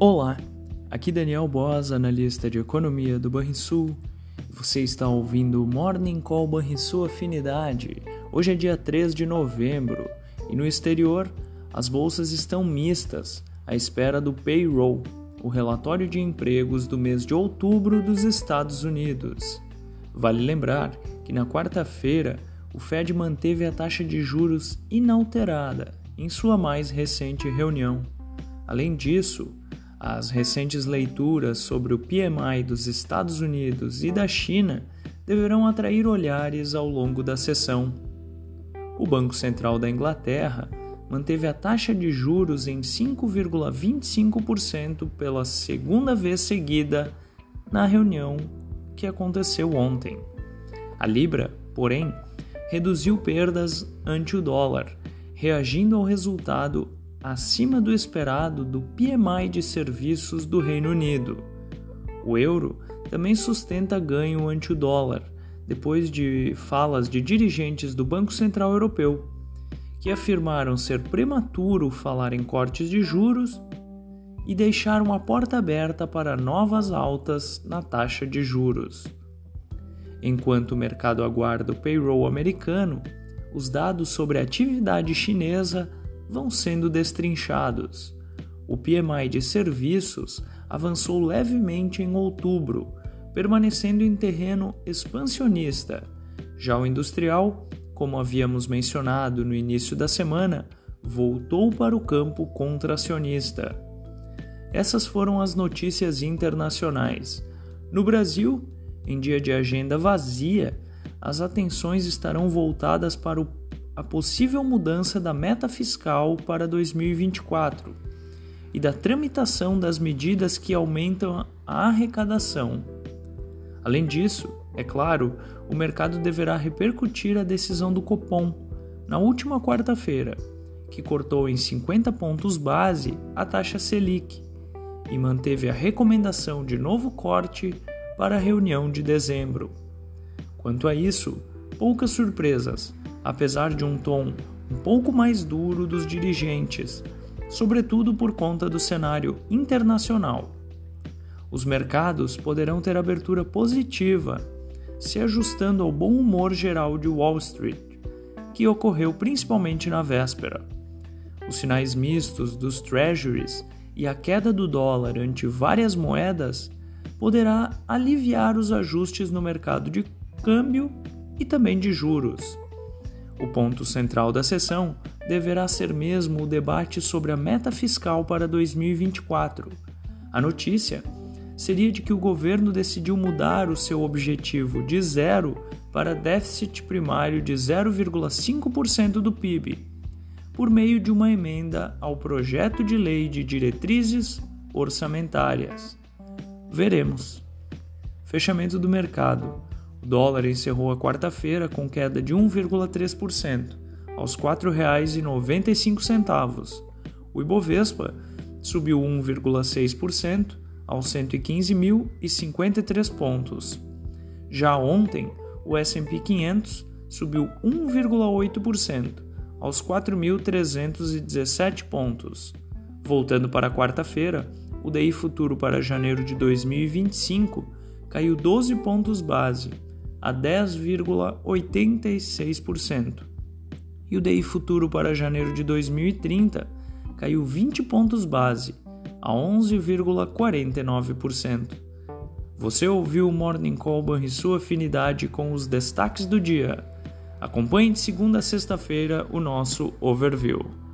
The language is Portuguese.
Olá, aqui Daniel Boas, analista de economia do Banrisul. Você está ouvindo o Morning Call Banrisul Afinidade. Hoje é dia 3 de novembro e no exterior as bolsas estão mistas à espera do payroll, o relatório de empregos do mês de outubro dos Estados Unidos. Vale lembrar que na quarta-feira o Fed manteve a taxa de juros inalterada em sua mais recente reunião. Além disso, as recentes leituras sobre o PMI dos Estados Unidos e da China deverão atrair olhares ao longo da sessão. O Banco Central da Inglaterra manteve a taxa de juros em 5,25% pela segunda vez seguida na reunião que aconteceu ontem. A Libra, porém, reduziu perdas ante o dólar, reagindo ao resultado acima do esperado do PMI de serviços do Reino Unido. O euro também sustenta ganho ante o dólar, depois de falas de dirigentes do Banco Central Europeu, que afirmaram ser prematuro falar em cortes de juros e deixaram a porta aberta para novas altas na taxa de juros. Enquanto o mercado aguarda o payroll americano, os dados sobre a atividade chinesa vão sendo destrinchados. O PMI de serviços avançou levemente em outubro, permanecendo em terreno expansionista. Já o industrial, como havíamos mencionado no início da semana, voltou para o campo contracionista. Essas foram as notícias internacionais. No Brasil, em dia de agenda vazia, as atenções estarão voltadas para o a possível mudança da meta fiscal para 2024 e da tramitação das medidas que aumentam a arrecadação. Além disso, é claro, o mercado deverá repercutir a decisão do Copom na última quarta-feira, que cortou em 50 pontos base a taxa Selic e manteve a recomendação de novo corte para a reunião de dezembro. Quanto a isso, poucas surpresas apesar de um tom um pouco mais duro dos dirigentes, sobretudo por conta do cenário internacional. Os mercados poderão ter abertura positiva, se ajustando ao bom humor geral de Wall Street, que ocorreu principalmente na véspera. Os sinais mistos dos treasuries e a queda do dólar ante várias moedas poderá aliviar os ajustes no mercado de câmbio e também de juros. O ponto central da sessão deverá ser mesmo o debate sobre a meta fiscal para 2024. A notícia seria de que o governo decidiu mudar o seu objetivo de zero para déficit primário de 0,5% do PIB, por meio de uma emenda ao projeto de lei de diretrizes orçamentárias. Veremos. Fechamento do mercado. O dólar encerrou a quarta-feira com queda de 1,3%, aos R$ 4,95. O Ibovespa subiu 1,6% aos 115.053 pontos. Já ontem, o S&P 500 subiu 1,8% aos 4.317 pontos. Voltando para quarta-feira, o DI futuro para janeiro de 2025 caiu 12 pontos base a 10,86%. E o DI futuro para janeiro de 2030 caiu 20 pontos base, a 11,49%. Você ouviu o Morning Call e sua afinidade com os destaques do dia. Acompanhe de segunda a sexta-feira o nosso overview.